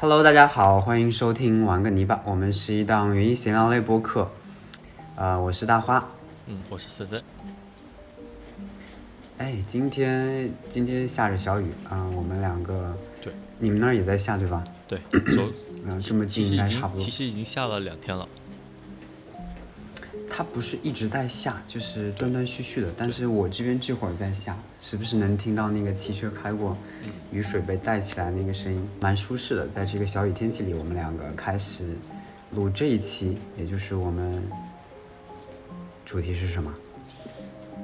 Hello，大家好，欢迎收听玩个泥巴，我们是一档园艺闲聊类播客。呃，我是大花。嗯，我是森森。哎，今天今天下着小雨啊、我们两个，对，你们那儿也在下对吧？对，昨嗯、这么近应该差不多经其。实已经下了两天了。它不是一直在下，就是断断续续的。但是我这边这会儿在下，时不时能听到那个汽车开过，雨水被带起来那个声音，蛮舒适的。在这个小雨天气里，我们两个开始录这一期，也就是我们主题是什么？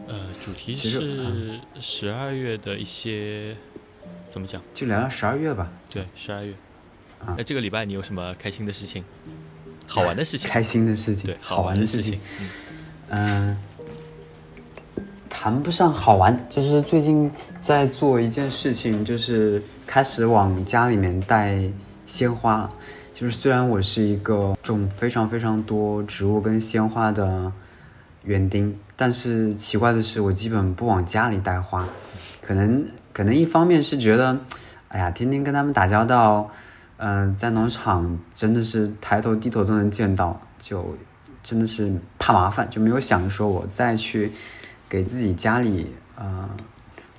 呃，主题是十二月的一些怎么讲？就聊聊十二月吧。对，十二月。啊那这个礼拜你有什么开心的事情？好玩的事情？开心的事情，对，好玩的事情。。嗯，嗯，谈不上好玩，就是最近在做一件事情，就是开始往家里面带鲜花了。就是虽然我是一个种非常非常多植物跟鲜花的园丁，但是奇怪的是，我基本不往家里带花。可能可能一方面是觉得，哎呀，天天跟他们打交道，嗯、在农场真的是抬头低头都能见到，就真的是怕麻烦，就没有想说我再去给自己家里呃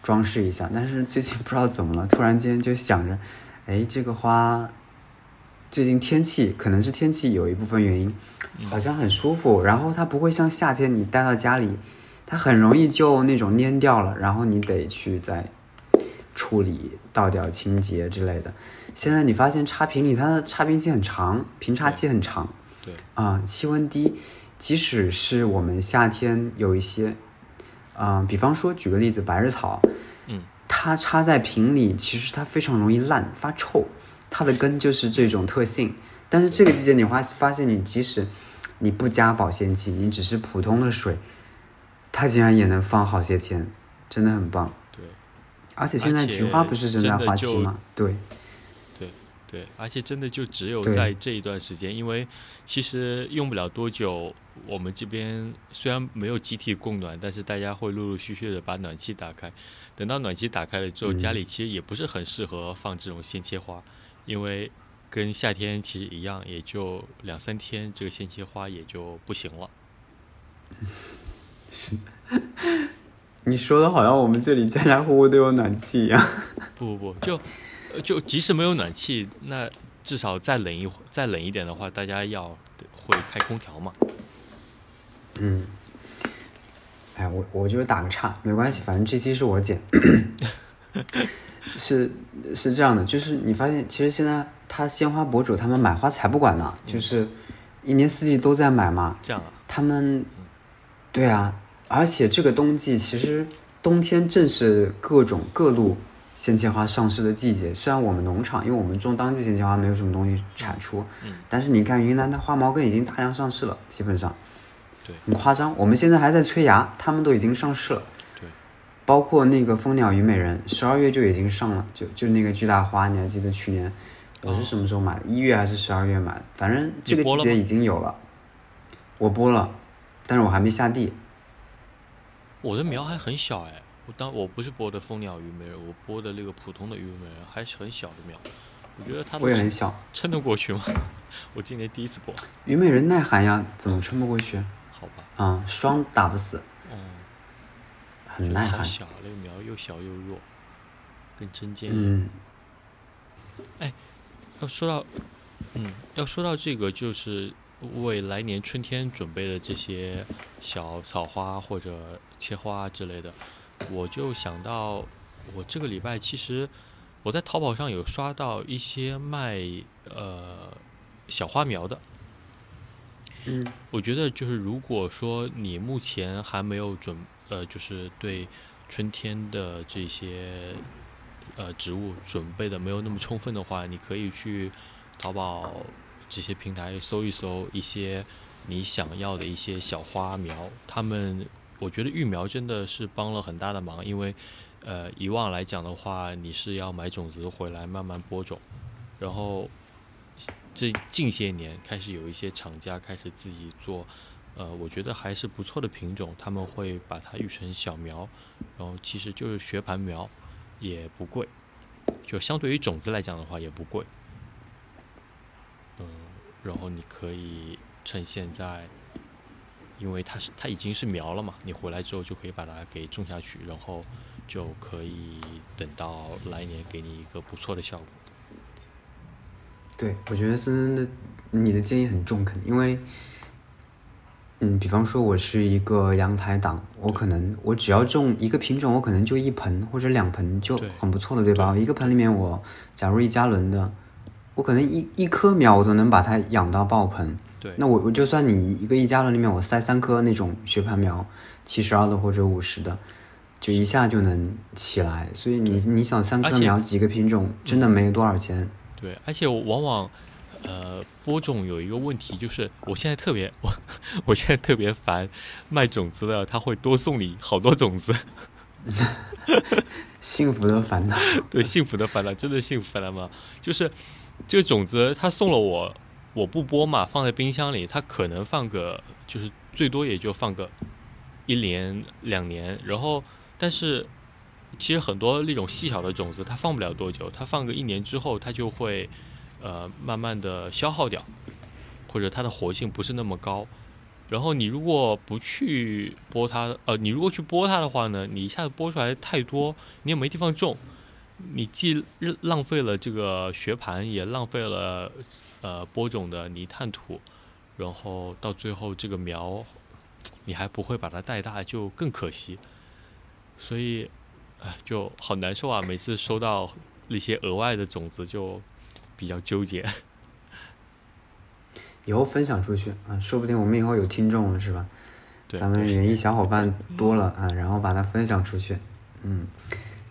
装饰一下。但是最近不知道怎么了，突然间就想着，哎，这个花最近天气可能是天气有一部分原因，好像很舒服，然后它不会像夏天你带到家里，它很容易就那种蔫掉了，然后你得去再处理、倒掉、清洁之类的。现在你发现插瓶里它的插瓶期很长，瓶插期很长，对，啊、气温低，即使是我们夏天有一些，啊、比方说举个例子，百日草，嗯，它插在瓶里，其实它非常容易烂发臭，它的根就是这种特性。但是这个季节你发发现，你即使你不加保鲜剂，你只是普通的水，它竟然也能放好些天，真的很棒。对，而且现在菊花不是正在花期吗？对，对，而且真的就只有在这一段时间，因为其实用不了多久，我们这边虽然没有集体供暖，但是大家会陆陆续续的把暖气打开。等到暖气打开了之后，家嗯里其实也不是很适合放这种鲜切花，因为跟夏天其实一样，也就两三天，这个鲜切花也就不行了。是你说的好像我们这里家家户户都有暖气一样。不不不，就呃就即使没有暖气，那至少再冷一会再冷一点的话，大家要会开空调嘛。嗯，哎，我我就是打个岔，没关系，反正这期是我剪。是是这样的，就是你发现，其实现在他鲜花博主他们买花才不管呢，就是一年四季都在买嘛。这样啊，他们，对啊，而且这个冬季其实冬天正是各种各路鲜切花上市的季节。虽然我们农场，因为我们种当季鲜切花没有什么东西产出，嗯但是你看云南的花毛茛已经大量上市了，基本上，对很夸张。我们现在还在催芽，他们都已经上市了。对，包括那个蜂鸟虞美人，十二月就已经上了，就就那个巨大花，你还记得去年我是什么时候买的？一月还是十二月买的？反正这个季节已经有了。我播了，但是我还没下地。我的苗还很小哎，我当我不是播的蜂鸟虞美人，我播的那个普通的虞美人还是很小的苗，我觉得它我也很小。撑得过去吗？我今年第一次播，虞美人耐寒呀，怎么撑不过去？好吧，啊、霜打不死，嗯，很耐寒。好小，那个苗又小又弱，跟针尖一样。嗯，要说到，嗯，要说到这个，就是为来年春天准备的这些小草花或者切花之类的，我就想到，我这个礼拜其实我在淘宝上有刷到一些卖呃小花苗的。嗯，我觉得就是如果说你目前还没有准呃，就是对春天的这些呃植物准备的没有那么充分的话，你可以去淘宝这些平台搜一搜一些你想要的一些小花苗。他们我觉得育苗真的是帮了很大的忙，因为呃以往来讲的话，你是要买种子回来慢慢播种，然后这近些年开始有一些厂家开始自己做。呃，我觉得还是不错的品种，他们会把它育成小苗，然后其实就是学盘苗，也不贵，就相对于种子来讲的话也不贵。嗯然后你可以趁现在，因为它是它已经是苗了嘛，你回来之后就可以把它给种下去，然后就可以等到来年给你一个不错的效果。对，我觉得森森的你的建议很中肯，因为，嗯，比方说我是一个阳台党，我可能我只要种一个品种，我可能就一盆或者两盆就很不错了，对吧？一个盆里面我假如一加仑的，我可能一一棵苗我都能把它养到爆盆。对，那我我就算你一个一加仑里面我塞三颗那种雪盘苗，七十二的或者五十的，就一下就能起来。所以你你想三颗苗几个品种，真的没多少钱。对，而且我往往，呃，播种有一个问题，就是我现在特别我我现在特别烦卖种子的，他会多送你好多种子。幸福的烦恼。对，幸福的烦恼，真的幸福烦恼吗？就是这个种子，他送了我，我不播嘛，放在冰箱里，它可能放个，就是最多也就放个一年两年，然后但是其实很多那种细小的种子，它放不了多久，它放个一年之后，它就会呃慢慢的消耗掉，或者它的活性不是那么高。然后你如果不去播它，呃，你如果去播它的话呢，你一下子播出来太多，你也没地方种，你既浪费了这个学盘，也浪费了呃播种的泥炭土，然后到最后这个苗你还不会把它带大，就更可惜。所以，哎，就好难受啊！每次收到那些额外的种子，就比较纠结。以后分享出去啊，说不定我们以后有听众了，是吧？对，咱们对园艺小伙伴多了啊，然后把它分享出去，嗯，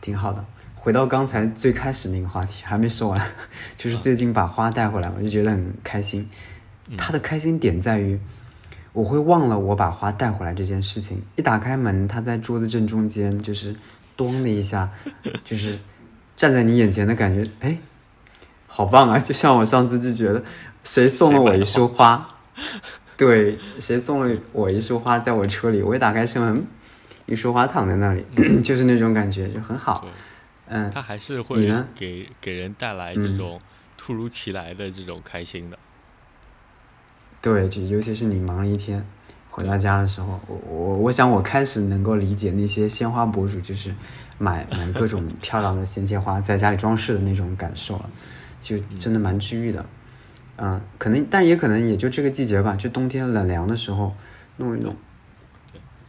挺好的。回到刚才最开始那个话题，还没说完，就是最近把花带回来，我就觉得很开心。嗯它的开心点在于，我会忘了我把花带回来这件事情。一打开门，他在桌子正中间，就是咚的一下，就是站在你眼前的感觉，哎，好棒啊！就像我上次就觉得，谁送了我一束花？对，谁送了我一束花在我车里？我一打开车门，一束花躺在那里，就是那种感觉，就很好。对，嗯，它还是你会呢？给给人带来这嗯种突如其来的这种开心的。对，就尤其是你忙了一天，回到家的时候，我我我想我开始能够理解那些鲜花博主，就是买买各种 漂亮的鲜切花在家里装饰的那种感受了，就真的蛮治愈的。嗯，可能，但也可能也就这个季节吧，就冬天冷凉的时候弄一弄。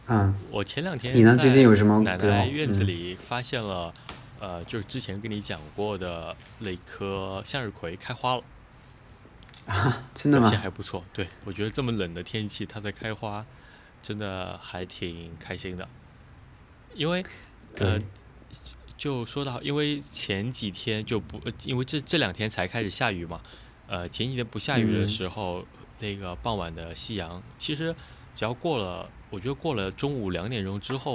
嗯，我前两天你呢？最近有什么奶奶院子嗯。里发现了，呃，就是之前跟你讲过的那棵向日葵开花了，啊真的吗表现？还不错。对我觉得这么冷的天气它在开花，真的还挺开心的。因为，呃，就说到，因为前几天就不，呃因为这这两天才开始下雨嘛，呃，前几天不下雨的嗯时候，那个傍晚的夕阳，其实只要过了，我觉得过了中午两点钟之后，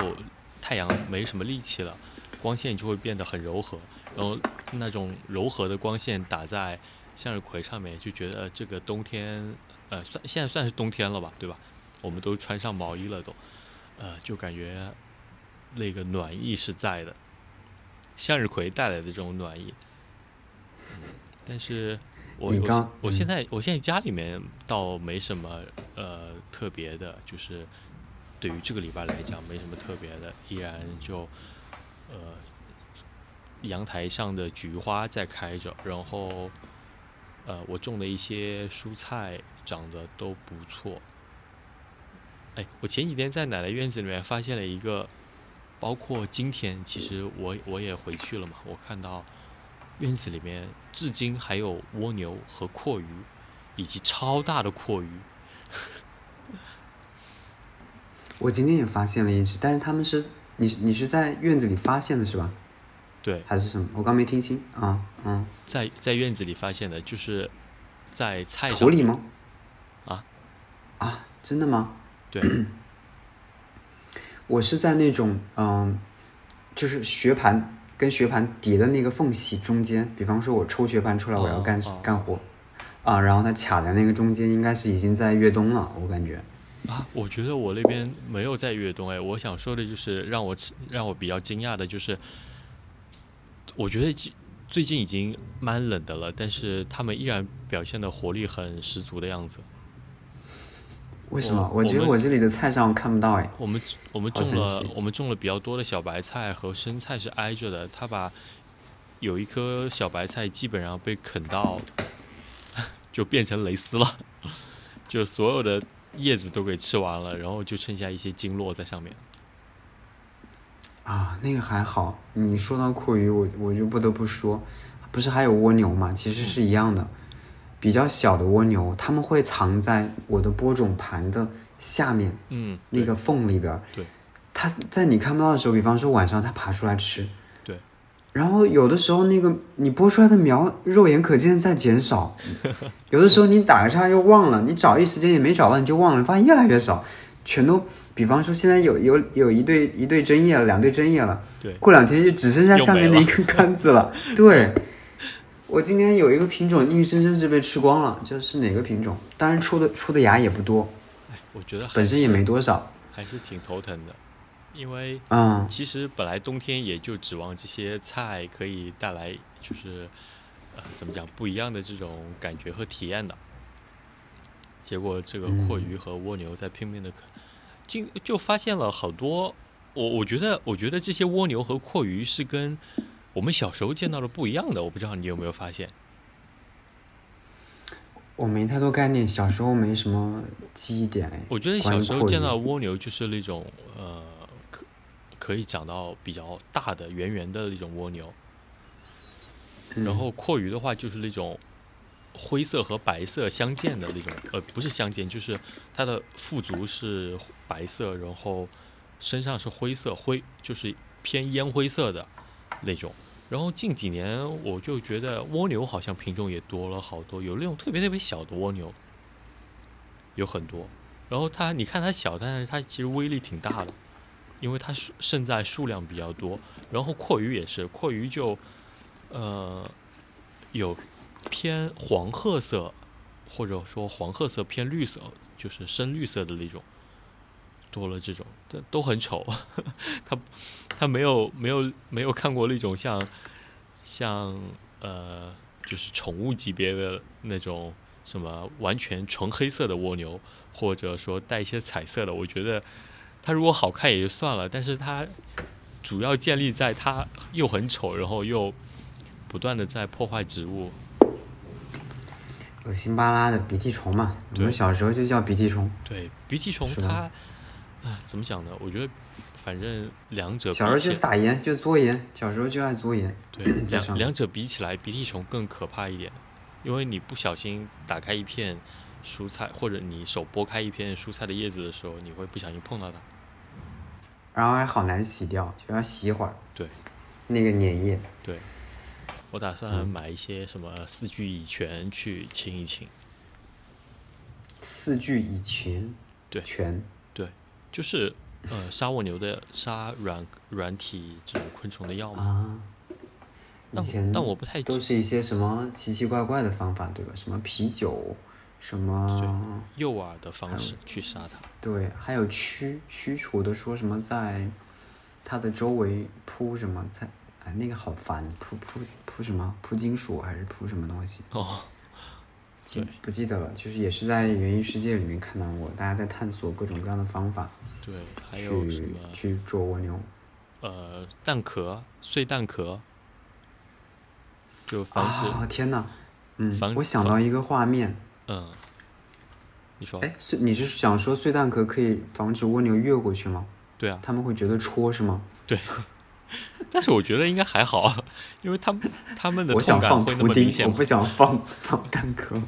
太阳没什么力气了，光线就会变得很柔和，然后那种柔和的光线打在向日葵上面，就觉得这个冬天，呃，算现在算是冬天了吧，对吧？我们都穿上毛衣了都，呃，就感觉那个暖意是在的，向日葵带来的这种暖意。嗯但是我我我现嗯在我现在家里面倒没什么呃特别的，就是对于这个礼拜来讲没什么特别的，依然就呃阳台上的菊花在开着，然后呃我种的一些蔬菜长得都不错。哎，我前几天在奶奶院子里面发现了一个，包括今天，其实我我也回去了嘛，我看到院子里面至今还有蜗牛和阔鱼，以及超大的阔鱼。我今天也发现了一只，但是他们是你你是在院子里发现的是吧？对，还是什么？我刚没听清啊，嗯，在在院子里发现的，就是在菜上土里吗？啊啊，真的吗？对，我是在那种嗯，就是学盘跟学盘叠的那个缝隙中间，比方说我抽学盘出来，我要干、干活，啊，然后它卡在那个中间，应该是已经在越冬了，我感觉。啊，我觉得我那边没有在越冬哎，我想说的就是让我让我比较惊讶的就是，我觉得最近已经蛮冷的了，但是他们依然表现的活力很十足的样子。为什么？我我觉得我这里的菜上看不到哎。我们我们种了我们种了比较多的小白菜和生菜是挨着的，他把有一颗小白菜基本上被啃到，就变成蕾丝了，就所有的叶子都给吃完了，然后就剩下一些经络在上面。啊，那个还好。你说到阔鱼，我我就不得不说，不是还有蜗牛嘛？其实是一样的，比较小的蜗牛，它们会藏在我的播种盘的下面嗯，那个缝里边儿。对，它在你看不到的时候，比方说晚上它爬出来吃。对。然后有的时候那个你播出来的苗肉眼可见在减少，有的时候你打个叉又忘了，你找一时间也没找到，你就忘了，发现越来越少，全都。比方说现在有有有一对一对针叶了，两对针叶了，对，过两天就只剩下下面又没了的一根杆子了。对，我今天有一个品种硬生生是被吃光了，就是哪个品种？当然出的出的芽也不多，哎，我觉得本身也没多少。还是挺头疼的，因为嗯，其实本来冬天也就指望这些菜可以带来就是呃怎么讲不一样的这种感觉和体验的，结果这个阔鱼和蜗牛在拼命的啃，进就发现了好多，我我觉得我觉得这些蜗牛和阔鱼是跟我们小时候见到的不一样的，我不知道你有没有发现？我没太多概念，小时候没什么记忆点哎。我觉得小时候见到蜗牛就是那种呃可可以长到比较大的圆圆的那种蜗牛，嗯然后阔鱼的话就是那种灰色和白色相间的那种，呃，不是相间，就是它的腹足是白色，然后身上是灰色，灰就是偏烟灰色的那种。然后近几年我就觉得蜗牛好像品种也多了好多，有那种特别特别小的蜗牛，有很多。然后它你看它小，但是它其实威力挺大的，因为它是胜在数量比较多。然后阔鱼也是，阔鱼就呃有偏黄褐色，或者说黄褐色偏绿色，就是深绿色的那种，多了这种，都都很丑。他他没有没有没有看过那种像像呃就是宠物级别的那种什么完全纯黑色的蜗牛，或者说带一些彩色的。我觉得它如果好看也就算了，但是它主要建立在它又很丑，然后又不断的在破坏植物。恶心巴拉的鼻涕虫嘛，我们小时候就叫鼻涕虫。对，鼻涕虫它，啊，怎么讲呢？我觉得反正两者比小时候就起撒盐，就嘬盐，小时候就爱嘬盐。对两两者比起来，鼻涕虫更可怕一点，因为你不小心打开一片蔬菜，或者你手拨开一片蔬菜的叶子的时候，你会不小心碰到它。然后还好难洗掉，就要洗一会儿。对，那个粘液。对，我打算买一些什么四聚乙醛去清一清。四聚乙醛。对醛。对就是呃杀蜗牛的杀软软体这种昆虫的药嘛。啊。以但前但我不太都是一些什么奇奇怪怪的方法，对吧？什么啤酒，什么诱饵的方式去杀它。对，还有驱驱除的，说什么在它的周围铺什么，在哎那个好烦，铺铺铺什么？铺金属还是铺什么东西？哦，记不记得了？就是也是在园艺世界里面看到过，大家在探索各种各样的方法对，还有什去么去捉蜗牛。呃蛋壳碎蛋壳，就防止、啊！天哪，嗯，我想到一个画面，嗯，你说哎，碎你是想说碎蛋壳可以防止蜗牛越过去吗？对啊，他们会觉得戳是吗？对。但是我觉得应该还好，啊，因为他们他们的我想放图钉我不？想放 放蛋壳，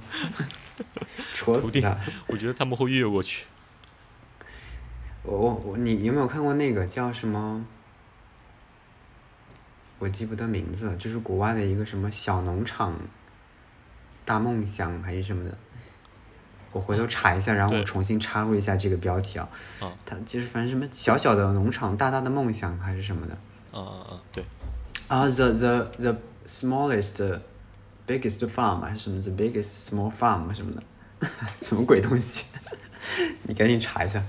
戳死他。我觉得他们会越过去。我我我，你有没有看过那个叫什么？我记不得名字了，就是国外的一个什么小农场大梦想还是什么的。我回头查一下，然后我重新插入一下这个标题啊。嗯它就是反正什么小小的农场，大大的梦想还是什么的。嗯嗯嗯，对，啊，the the the smallest biggest farm 还是什么 the biggest small farm 什么的，什么鬼东西？你赶紧查一下。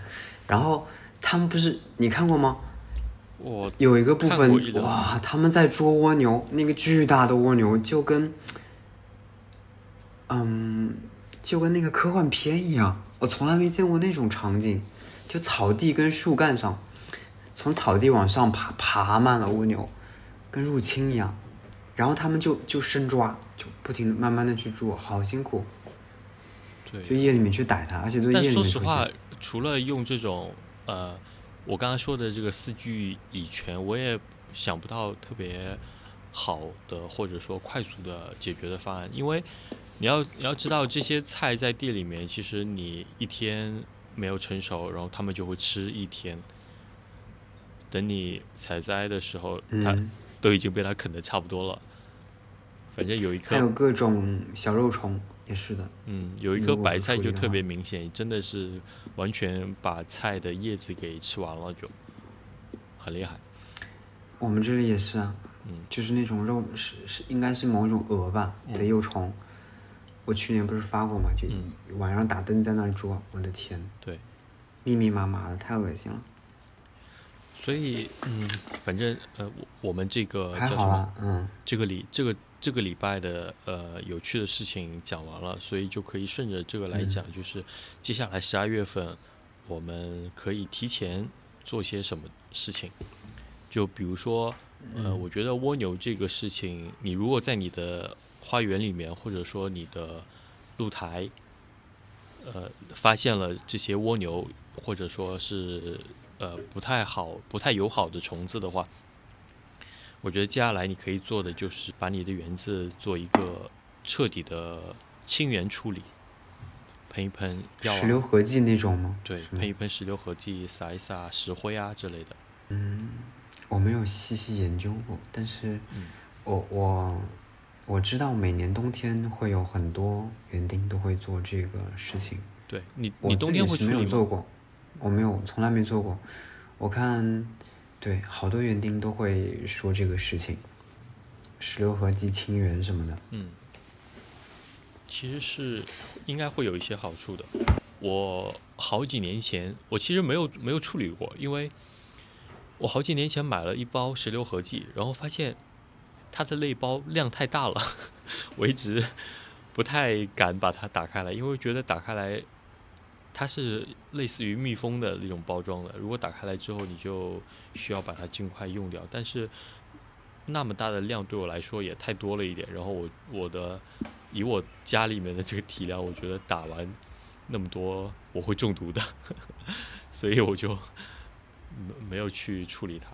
然后他们不是你看过吗？我有一个部分哇，他们在捉蜗牛，那个巨大的蜗牛就跟，嗯，就跟那个科幻片一样，我从来没见过那种场景，就草地跟树干上，从草地往上爬，爬满了蜗牛，跟入侵一样，然后他们就就生抓，就不停的慢慢的去捉，好辛苦，对。就，夜里面去逮它，而且都夜里面出说实话，，除了用这种呃，我刚刚说的这个四句以全，我也想不到特别好的或者说快速的解决的方案，因为你要你要知道这些菜在地里面，其实你一天没有成熟，然后他们就会吃一天。等你采摘的时候，它嗯，都已经被它啃的差不多了。反正有一颗还有各种小肉虫也是的，嗯，有一颗白菜就特别明显，真的是完全把菜的叶子给吃完了，就很厉害。我们这里也是啊，嗯就是那种肉是是应该是某种蛾吧的幼虫，我去年不是发过嘛，就晚上打灯在那儿捉，我的天，对，密密麻麻的，太恶心了。所以嗯，反正呃，我我们这个还叫什么？嗯，这个礼这个这个礼拜的呃有趣的事情讲完了，所以就可以顺着这个来讲，就是接下来十二月份我们可以提前做些什么事情。就比如说，呃，我觉得蜗牛这个事情，你如果在你的花园里面，或者说你的露台，呃，发现了这些蜗牛，或者说是呃不太好、不太友好的虫子的话，我觉得接下来你可以做的就是把你的园子做一个彻底的清园处理，喷一喷药石榴啊，合剂那种吗？对，喷一喷石榴合剂，撒一撒石灰啊之类的。嗯，我没有细细研究过，但是嗯我我我知道每年冬天会有很多园丁都会做这个事情。对你，你冬天是没？有做过，我没有，从来没做过。我看，对，好多园丁都会说这个事情，石榴合剂清园什么的。嗯，其实是应该会有一些好处的。我好几年前，我其实没有没有处理过，因为我好几年前买了一包石榴合剂，然后发现它的内包量太大了，我一直不太敢把它打开来，因为觉得打开来它是类似于密封的那种包装的，如果打开来之后，你就需要把它尽快用掉，但是。那么大的量对我来说也太多了一点，然后我我的以我家里面的这个体量，我觉得打完那么多我会中毒的，所以我就没没有去处理它，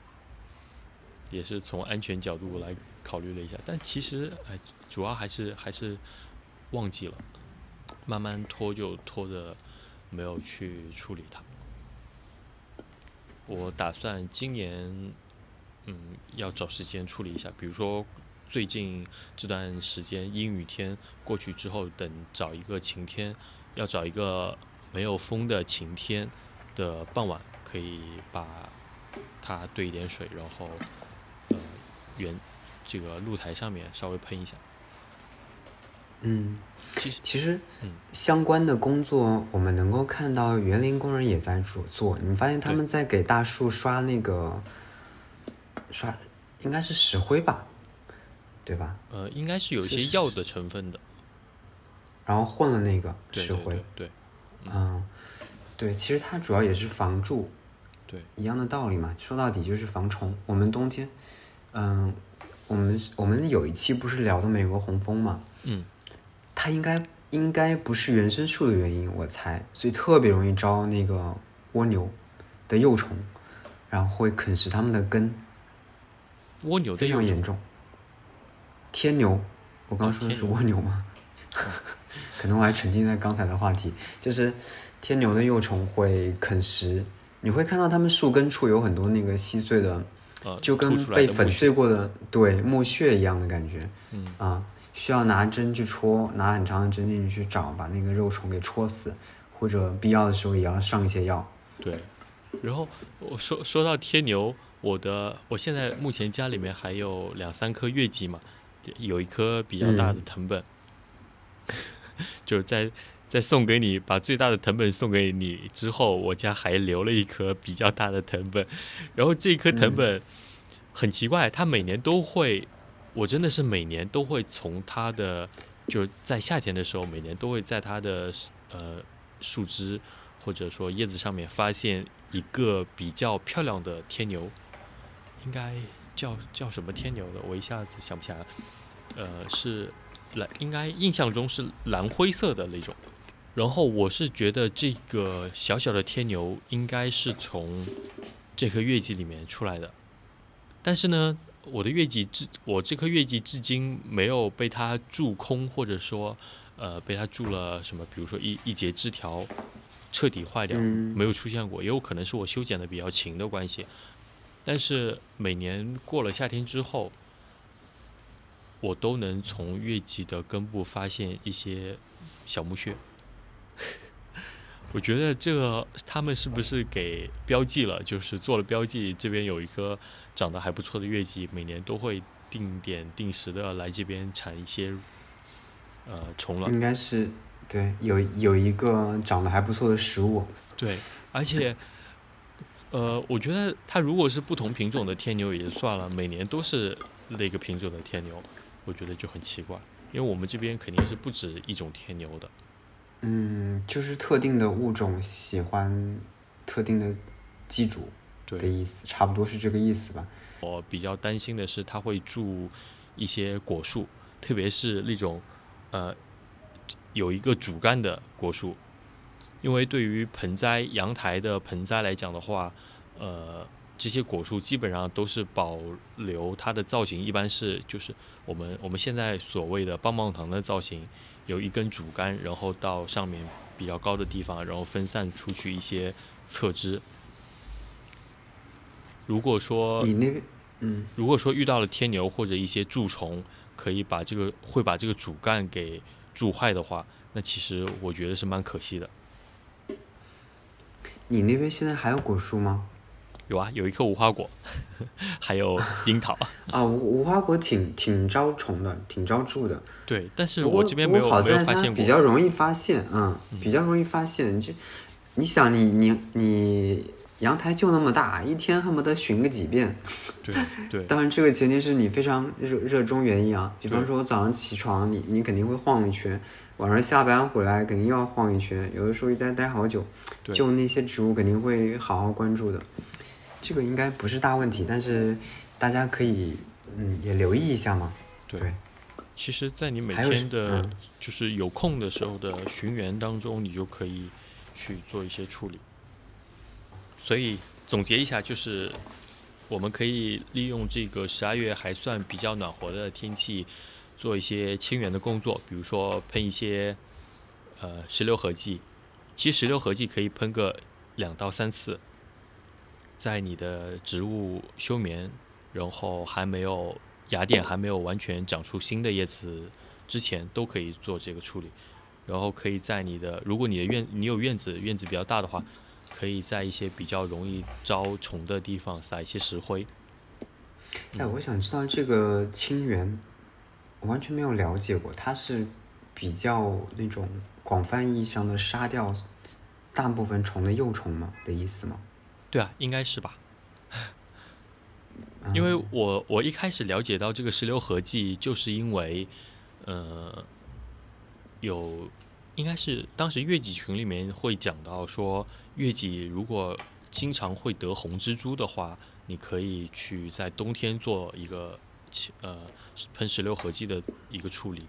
也是从安全角度来考虑了一下，但其实哎，主要还是还是忘记了，慢慢拖就拖着没有去处理它。我打算今年嗯，要找时间处理一下。比如说，最近这段时间阴雨天过去之后，等找一个晴天，要找一个没有风的晴天的傍晚，可以把它兑一点水，然后这个露台上面稍微喷一下。嗯，其实其实嗯相关的工作，我们能够看到园林工人也在做做。你发现他们在给大树刷那个刷，应该是石灰吧，对吧？呃，应该是有一些药的成分的，然后混了那个石灰。对对对嗯，对，其实它主要也是防蛀，对，一样的道理嘛。说到底就是防虫。我们冬天，嗯，我们我们有一期不是聊的美国红枫嘛？嗯，它应该应该不是原生树的原因，我猜，所以特别容易招那个蜗牛的幼虫，然后会啃食它们的根，蜗牛非常严重。天牛，我刚刚说的是蜗牛吗？可能我还沉浸在刚才的话题，就是天牛的幼虫会啃食，你会看到它们树根处有很多那个稀碎的，呃，就跟被粉碎过的对木屑一样的感觉。嗯啊，需要拿针去戳，拿很长的针进去去找，把那个肉虫给戳死，或者必要的时候也要上一些药。对，然后我说说到天牛，我的我现在目前家里面还有两三棵月季嘛，有一棵比较大的嗯藤本，就是在在送给你，把最大的藤本送给你之后，我家还留了一棵比较大的藤本，然后这棵藤本很奇怪，它每年都会，我真的是每年都会从它的，就是在夏天的时候，每年都会在它的呃树枝或者说叶子上面发现一个比较漂亮的天牛，应该叫叫什么天牛的，我一下子想不起来。了，呃是。蓝应该印象中是蓝灰色的那种，然后我是觉得这个小小的天牛应该是从这颗月季里面出来的，但是呢，我的月季至我这颗月季至今没有被它蛀空，或者说呃被它蛀了什么，比如说一一节枝条彻底坏掉，没有出现过，也有可能是我修剪的比较勤的关系，但是每年过了夏天之后。我都能从月季的根部发现一些小木屑，我觉得这个他们是不是给标记了？就是做了标记，这边有一颗长得还不错的月季，每年都会定点定时的来这边产一些呃虫了。应该是对，有有一个长得还不错的食物。对，而且呃，我觉得它如果是不同品种的天牛也就算了，每年都是那个品种的天牛。我觉得就很奇怪，因为我们这边肯定是不止一种天牛的。嗯，就是特定的物种喜欢特定的寄主的意思，差不多是这个意思吧。我比较担心的是，它会住一些果树，特别是那种呃有一个主干的果树，因为对于盆栽、阳台的盆栽来讲的话，呃。这些果树基本上都是保留它的造型，一般是就是我们我们现在所谓的棒棒糖的造型，有一根主干，然后到上面比较高的地方，然后分散出去一些侧枝。如果说你那边，嗯，如果说遇到了天牛或者一些蛀虫，可以把这个会把这个主干给蛀坏的话，那其实我觉得是蛮可惜的。你那边现在还有果树吗？有啊，有一颗无花果，还有樱桃 啊。无无花果挺挺招虫的，挺招蛀的。对，但是我这边没有没有发现过。比较容易发现，嗯，比较容易发现。就你想，你你你阳台就那么大，一天恨不得巡个几遍。对对。当然，这个前提是你非常热热衷园艺啊。比方说，我早上起床，你你肯定会晃一圈；晚上下班回来，肯定又要晃一圈。有的时候一待待好久，就那些植物肯定会好好关注的。这个应该不是大问题，但是大家可以嗯也留意一下嘛。对，其实，在你每天的就是有空的时候的巡园当中，你就可以去做一些处理。所以总结一下，就是我们可以利用这个十二月还算比较暖和的天气，做一些清园的工作，比如说喷一些呃石榴合剂。其实石榴合剂可以喷个两到三次。在你的植物休眠，然后还没有芽点还没有完全长出新的叶子之前，都可以做这个处理。然后可以在你的，如果你的院你有院子，院子比较大的话，可以在一些比较容易招虫的地方撒一些石灰。哎，我想知道这个清源，我完全没有了解过，它是比较那种广泛意义上的杀掉大部分虫的幼虫吗的意思吗？对啊，应该是吧。因为我我一开始了解到这个石榴合剂，就是因为，呃，有应该是当时月季群里面会讲到说，月季如果经常会得红蜘蛛的话，你可以去在冬天做一个呃喷石榴合剂的一个处理，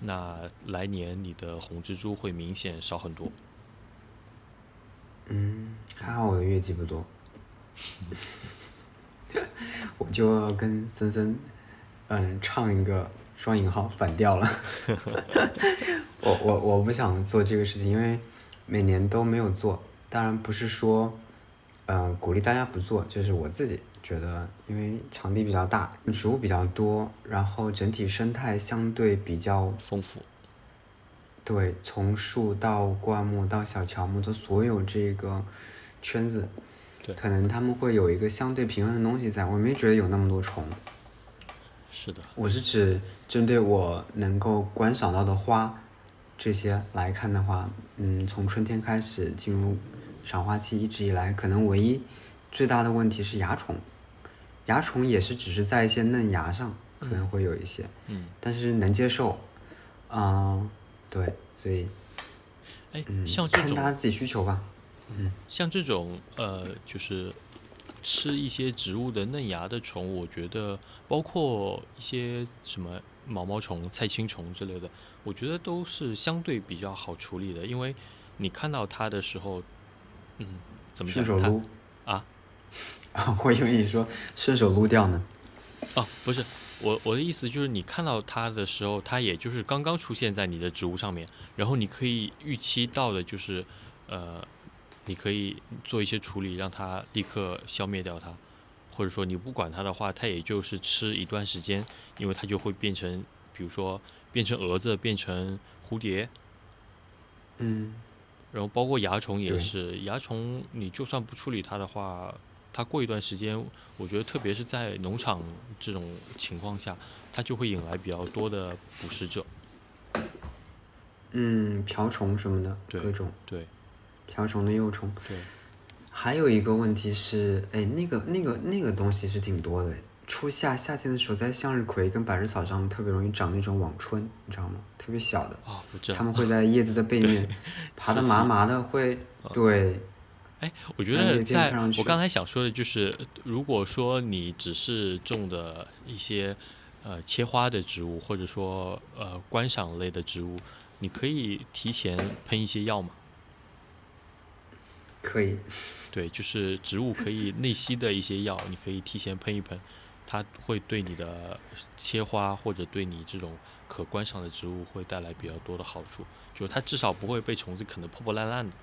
那来年你的红蜘蛛会明显少很多。嗯，还好我的月季不多，我就要跟森森，嗯，唱一个双引号反调了。我我我不想做这个事情，因为每年都没有做。当然不是说，嗯，鼓励大家不做，就是我自己觉得，因为场地比较大，植物比较多，然后整体生态相对比较丰富。对，从树到灌木到小乔木的所有这个圈子，对，可能他们会有一个相对平衡的东西在。我没觉得有那么多虫。是的。我是指针对我能够观赏到的花，这些来看的话，嗯，从春天开始进入赏花期，一直以来可能唯一最大的问题是蚜虫，蚜虫也是只是在一些嫩芽上可能会有一些，嗯，但是能接受，嗯，对，所以哎，嗯，像这种看大家自己需求吧，嗯，像这种呃，就是吃一些植物的嫩芽的虫，我觉得包括一些什么毛毛虫、菜青虫之类的，我觉得都是相对比较好处理的，因为你看到它的时候，嗯，怎么讲它顺手撸啊？啊，我以为你说顺手撸掉呢，哦，不是，我我的意思就是你看到它的时候，它也就是刚刚出现在你的植物上面，然后你可以预期到的就是，呃，你可以做一些处理，让它立刻消灭掉它，或者说你不管它的话，它也就是吃一段时间，因为它就会变成，比如说变成蛾子，变成蝴蝶，嗯，然后包括蚜虫也是，蚜虫你就算不处理它的话，它过一段时间，我觉得特别是在农场这种情况下，它就会引来比较多的捕食者。嗯，瓢虫什么的，对各种对瓢虫的幼虫。对，还有一个问题是，哎，那个那个那个东西是挺多的。初夏夏天的时候，在向日葵跟百日草上特别容易长那种网春，你知道吗？特别小的，啊，我知道。它们会在叶子的背面爬的麻麻的，会对，哎，我觉得在我刚才想说的就是，如果说你只是种的一些呃切花的植物，或者说呃观赏类的植物，你可以提前喷一些药嘛。可以。对，就是植物可以内吸的一些药，你可以提前喷一喷，它会对你的切花或者对你这种可观赏的植物会带来比较多的好处，就是它至少不会被虫子啃得破破烂烂的。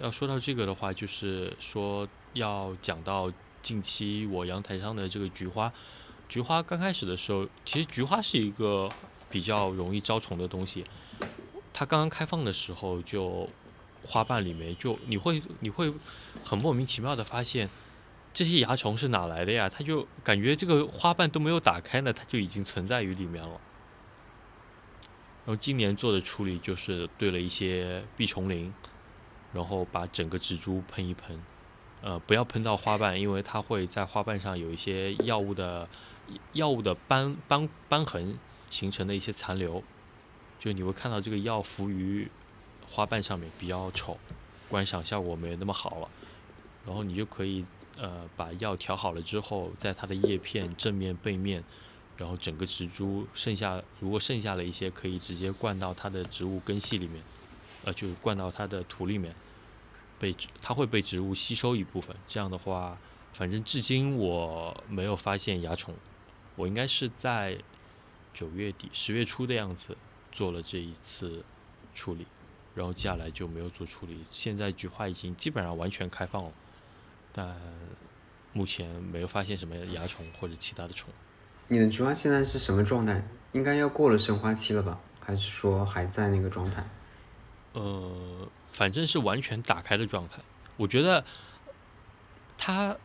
要说到这个的话，就是说要讲到近期我阳台上的这个菊花，菊花刚开始的时候，其实菊花是一个比较容易招虫的东西，它刚刚开放的时候就花瓣里面就你会你会很莫名其妙的发现这些蚜虫是哪来的呀？它就感觉这个花瓣都没有打开呢，它就已经存在于里面了。然后今年做的处理就是对了一些避虫灵，然后把整个植株喷一喷，呃，不要喷到花瓣，因为它会在花瓣上有一些药物的药物的斑斑斑痕形成的一些残留，就你会看到这个药浮于花瓣上面比较丑，观赏效果没有那么好了。然后你就可以呃把药调好了之后，在它的叶片正面、背面，然后整个植株剩下如果剩下了一些，可以直接灌到它的植物根系里面，呃，就灌到它的土里面，被它会被植物吸收一部分。这样的话，反正至今我没有发现蚜虫，我应该是在九月底、十月初的样子做了这一次处理。然后接下来就没有做处理。现在菊花已经基本上完全开放了，但目前没有发现什么蚜虫或者其他的虫。你的菊花现在是什么状态？应该要过了生花期了吧？还是说还在那个状态？呃，反正是完全打开的状态。我觉得它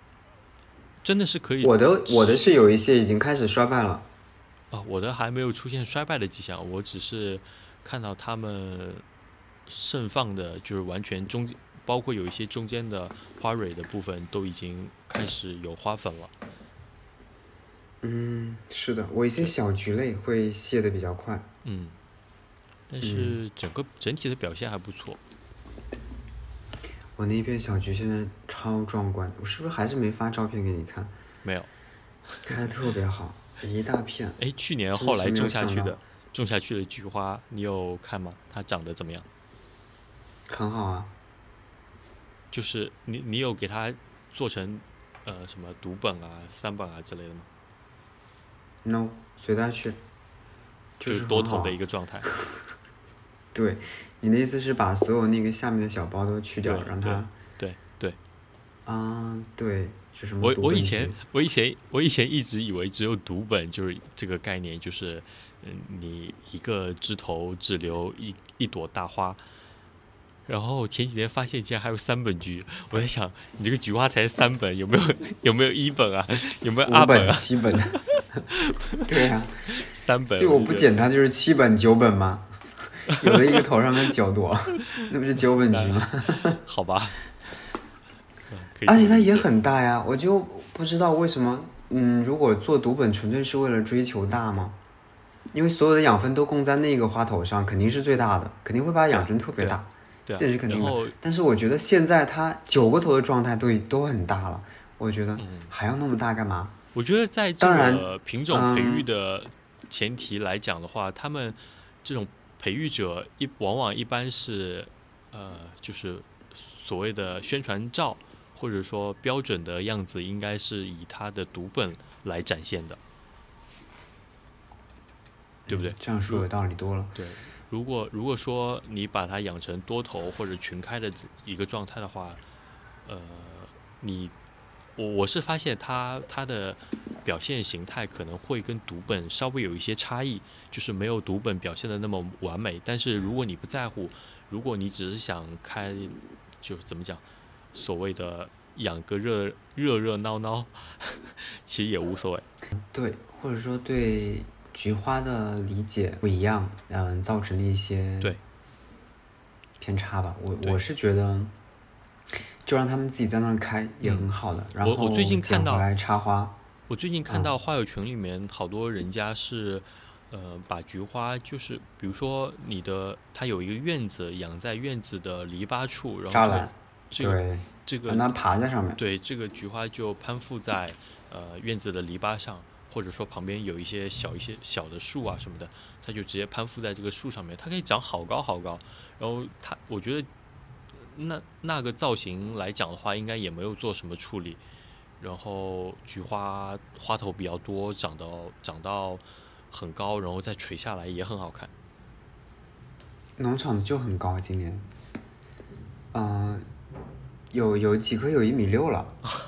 真的是可以。我的我的是有一些已经开始衰败了。啊，我的还没有出现衰败的迹象，我只是看到它们盛放的，就是完全中间，包括有一些中间的花蕊的部分都已经开始有花粉了。嗯，是的，我一些小菊类会谢的比较快。嗯，但是整个整体的表现还不错。我那一片小菊现在超壮观，我是不是还是没发照片给你看？没有，开的特别好，一大片。哎，去年后来种下去的种下去的菊花，你有看吗？它长得怎么样？很好啊。就是你你有给它做成呃什么读本啊、三本啊之类的吗？No，随它去。就是是多头的一个状态。对，你的意思是把所有那个下面的小包都去掉，让它对对，啊、对，是什么我我以前我以前我以前一直以为只有读本就是这个概念，就是嗯你一个枝头只留一一朵大花。然后前几天发现竟然还有三本菊，我在想你这个菊花才三本，有没有有没有一本啊？有没有二本、啊？七本。对呀、三本？所以我不觉得剪它就是七本、九本吗？有的一个头上面九朵，那不是九本菊吗？好吧。而且它也很大呀，我就不知道为什么，嗯，如果做独本纯粹是为了追求大吗？因为所有的养分都供在那个花头上，肯定是最大的，肯定会把它养成特别大，这是肯定的。但是我觉得现在它九个头的状态都都很大了，我觉得还要那么大干嘛？我觉得在这个品种培育的前提来讲的话，他们这种培育者一往往一般是呃，就是所谓的宣传照。或者说标准的样子应该是以它的读本来展现的，对不对？这样说有道理多了。对，如果如果说你把它养成多头或者群开的一个状态的话，呃，你我我是发现它它的表现形态可能会跟读本稍微有一些差异，就是没有读本表现的那么完美。但是如果你不在乎，如果你只是想开，就怎么讲？所谓的养个热热热闹闹，其实也无所谓。对，或者说对菊花的理解不一样，嗯，造成了一些对偏差吧。我我是觉得，就让他们自己在那儿开也很好的。然后我最近看到来插花，我最近看到花友群里面好多人家是，呃，把菊花就是比如说你的它有一个院子，养在院子的篱笆处，然后。对，这个让它爬在上面。对，这个菊花就攀附在呃院子的篱笆上，或者说旁边有一些小一些小的树啊什么的，它就直接攀附在这个树上面，它可以长好高好高。然后它，我觉得那那个造型来讲的话，应该也没有做什么处理。然后菊花花头比较多，长到长到很高，然后再垂下来也很好看。农场就很高，今年，嗯。有有几棵有一米六了，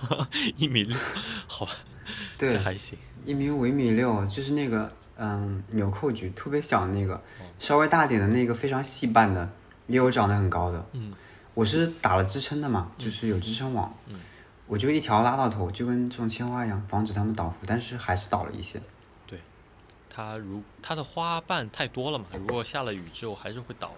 一米六，好吧，对，这还行。一米五、一米六，就是那个嗯纽扣菊，特别小的那个，稍微大点的那个非常细瓣的，也有长得很高的。嗯，我是打了支撑的嘛，就是有支撑网，嗯，我就一条拉到头，就跟这种牵花一样，防止它们倒伏，但是还是倒了一些。对，它如它的花瓣太多了嘛，如果下了雨之后还是会倒。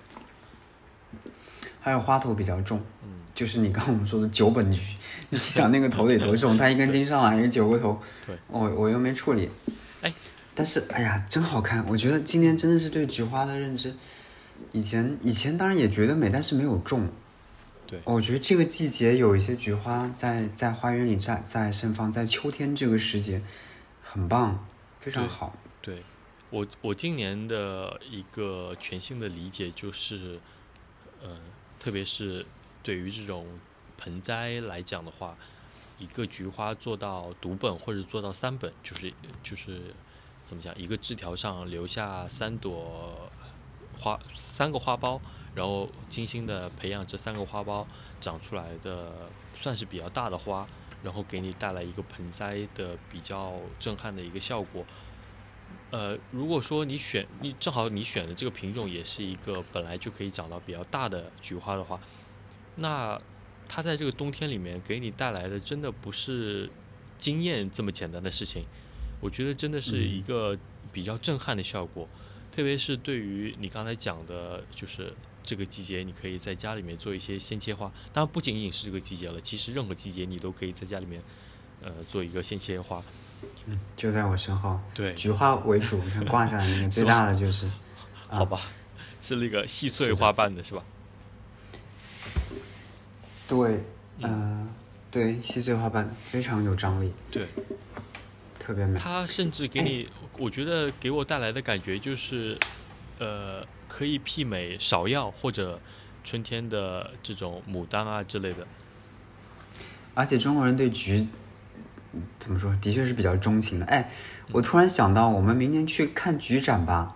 还有花头比较重，嗯，就是你刚我们说的九本菊，你想那个头得多重？它一根筋上来有九个头，对，我我又没处理，哎，但是哎呀，真好看！我觉得今年真的是对菊花的认知，以前以前当然也觉得美，但是没有种。对，我觉得这个季节有一些菊花在在花园里在在盛放，在秋天这个时节，很棒，非常好。我我今年的一个全新的理解就是，呃。特别是对于这种盆栽来讲的话，一个菊花做到独本或者做到三本，就是就是怎么讲，一个枝条上留下三朵花，三个花苞，然后精心的培养这三个花苞长出来的，算是比较大的花，然后给你带来一个盆栽的比较震撼的一个效果。呃，如果说你选你正好你选的这个品种也是一个本来就可以长到比较大的菊花的话，那它在这个冬天里面给你带来的真的不是惊艳这么简单的事情，我觉得真的是一个比较震撼的效果，特别是对于你刚才讲的，就是这个季节你可以在家里面做一些鲜切花，当然不仅仅是这个季节了，其实任何季节你都可以在家里面呃做一个鲜切花。嗯，就在我身后。对，菊花为主，你看挂下来那个 最大的就是，好吧，是那个细碎花瓣的是吧？对，嗯，对，细碎花瓣非常有张力，对，特别美。它甚至给你，我觉得给我带来的感觉就是，呃，可以媲美芍药或者春天的这种牡丹啊之类的。而且中国人对菊。怎么说？的确是比较钟情的。哎，我突然想到，我们明年去看菊展吧。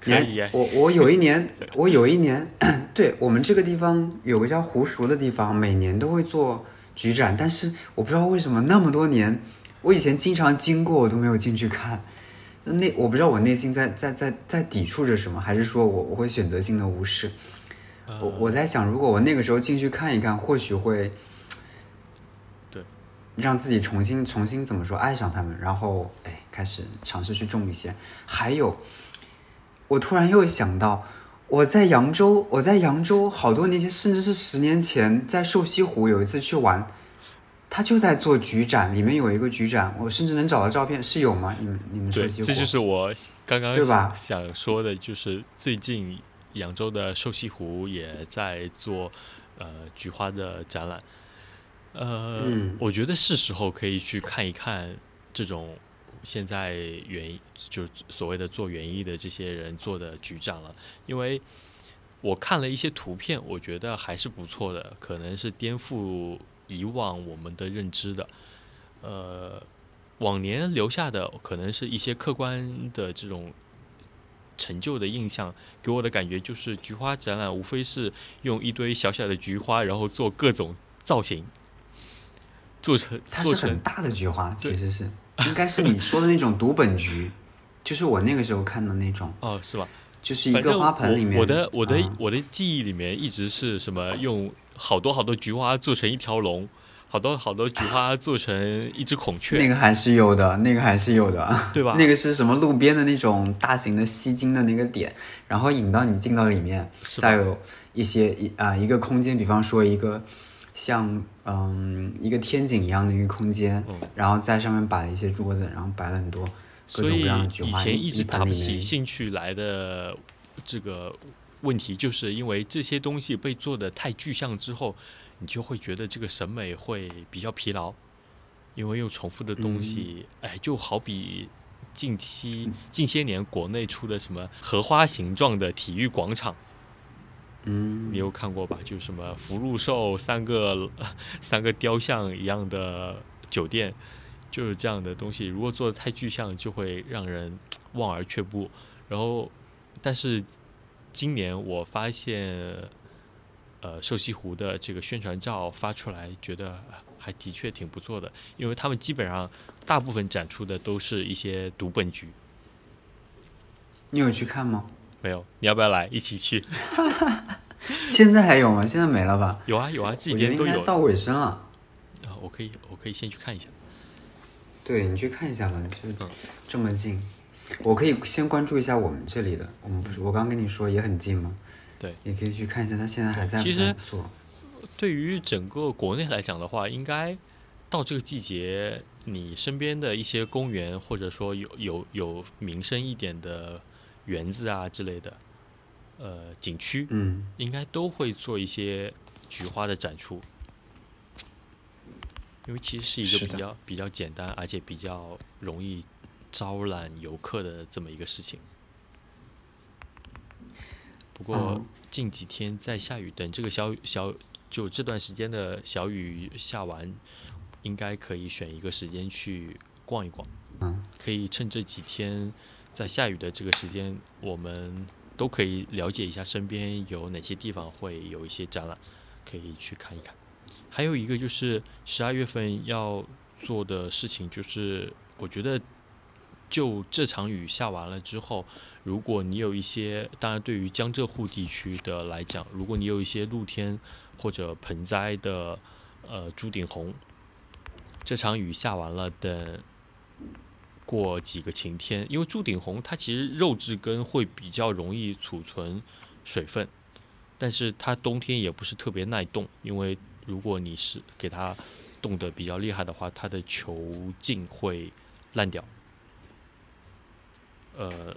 可以。我我有一年，我有一年，对我们这个地方有个叫湖熟的地方，每年都会做菊展，但是我不知道为什么那么多年，我以前经常经过，我都没有进去看。那我不知道我内心在在在在抵触着什么，还是说我我会选择性的无视？我我在想，如果我那个时候进去看一看，或许会。让自己重新重新怎么说爱上他们，然后哎开始尝试去种一些。还有，我突然又想到，我在扬州，我在扬州好多年前，甚至是十年前，在瘦西湖有一次去玩，他就在做菊展，里面有一个菊展，我甚至能找到照片，是有吗？你们你们瘦，西湖？这就是我刚刚对吧想说的，就是最近扬州的瘦西湖也在做呃菊花的展览，呃，我觉得是时候可以去看一看这种现在园就所谓的做园艺的这些人做的菊展了，因为我看了一些图片，我觉得还是不错的，可能是颠覆以往我们的认知的，呃。往年留下的可能是一些客观的这种陈旧的印象，给我的感觉就是菊花展览无非是用一堆小小的菊花，然后做各种造型，做成它是很大的菊花，其实是应该是你说的那种独本菊，就是我那个时候看的那种，哦，是吧？就是一个花盆里面。我我的我的、啊我的记忆里面一直是什么用好多好多菊花做成一条龙，好多好多菊花 做成一只孔雀，那个还是有的，那个还是有的，对吧 那个是什么路边的那种大型的吸睛的那个点，然后引到你进到里面，再有一些一啊、一个空间，比方说一个像嗯一个天井一样的一个空间，嗯然后在上面摆了一些桌子，然后摆了很多各所以种各样的菊以花，前一直打不起兴趣来的这个问题，就是因为这些东西被做的太具象之后，你就会觉得这个审美会比较疲劳，因为又重复的东西，嗯哎，就好比近期近些年国内出的什么荷花形状的体育广场。嗯你有看过吧？就什么福禄寿三个 三个雕像一样的酒店，就是这样的东西。如果做的太具象，就会让人望而却步。然后，但是今年我发现，呃，瘦西湖的这个宣传照发出来，觉得呃还的确挺不错的，因为他们基本上大部分展出的都是一些独本局。你有去看吗？没有，你要不要来一起去？现在还有吗？现在没了吧？有啊有啊，这几年都有。应该到尾声了。啊，我可以我可以先去看一下。对你去看一下吧，就嗯这么近，我可以先关注一下我们这里的。我们不是我刚跟你说也很近吗？对，也可以去看一下，他现在还在不其实在做？对于整个国内来讲的话，应该到这个季节，你身边的一些公园，或者说有有有名声一点的园子啊之类的，呃，景区，嗯，应该都会做一些菊花的展出。因为其实是一个比较比较简单，而且比较容易招揽游客的这么一个事情。不过嗯近几天在下雨，等这个小小就这段时间的小雨下完，应该可以选一个时间去逛一逛。嗯，可以趁这几天在下雨的这个时间，我们都可以了解一下身边有哪些地方会有一些展览，可以去看一看。还有一个就是十二月份要做的事情，就是我觉得就这场雨下完了之后，如果你有一些，当然对于江浙沪地区的来讲，如果你有一些露天或者盆栽的呃朱顶红，这场雨下完了，等过几个晴天，因为朱顶红它其实肉质根会比较容易储存水分，但是它冬天也不是特别耐冻，因为如果你是给它冻得比较厉害的话，它的球茎会烂掉。呃，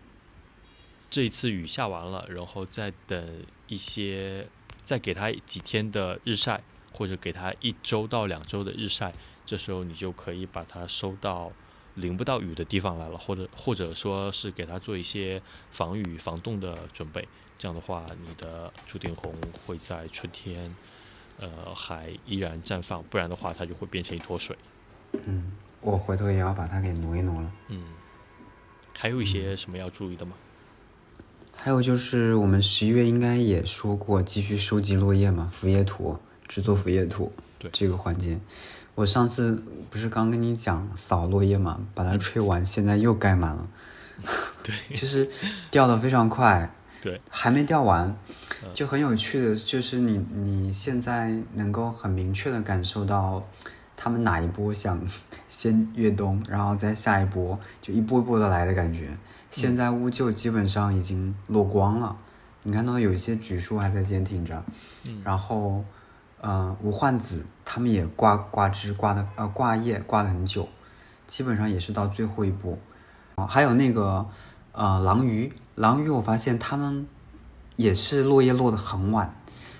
这一次雨下完了，然后再等一些，再给它几天的日晒，或者给它一周到两周的日晒，这时候你就可以把它收到淋不到雨的地方来了，或者或者说是给它做一些防雨防冻的准备。这样的话，你的朱顶红会在春天，呃，还依然绽放，不然的话，它就会变成一坨水。嗯，我回头也要把它给挪一挪了。嗯，还有一些什么要注意的吗？还有就是我们十一月应该也说过，继续收集落叶嘛，腐叶土，制作腐叶土，对这个环节。我上次不是刚跟你讲扫落叶嘛，把它吹完，现在又盖满了。对，其实掉的非常快，对，还没掉完，嗯。就很有趣的，就是你你现在能够很明确的感受到，他们哪一波想 先越冬，然后再下一波，就一波一波的来的感觉。现在乌桕基本上已经落光了，你看到有一些榉树还在坚挺着，嗯。然后，呃，无患子他们也挂挂枝挂的呃挂叶挂了很久，基本上也是到最后一步。啊，还有那个呃狼鱼，狼鱼我发现他们也是落叶落的很晚，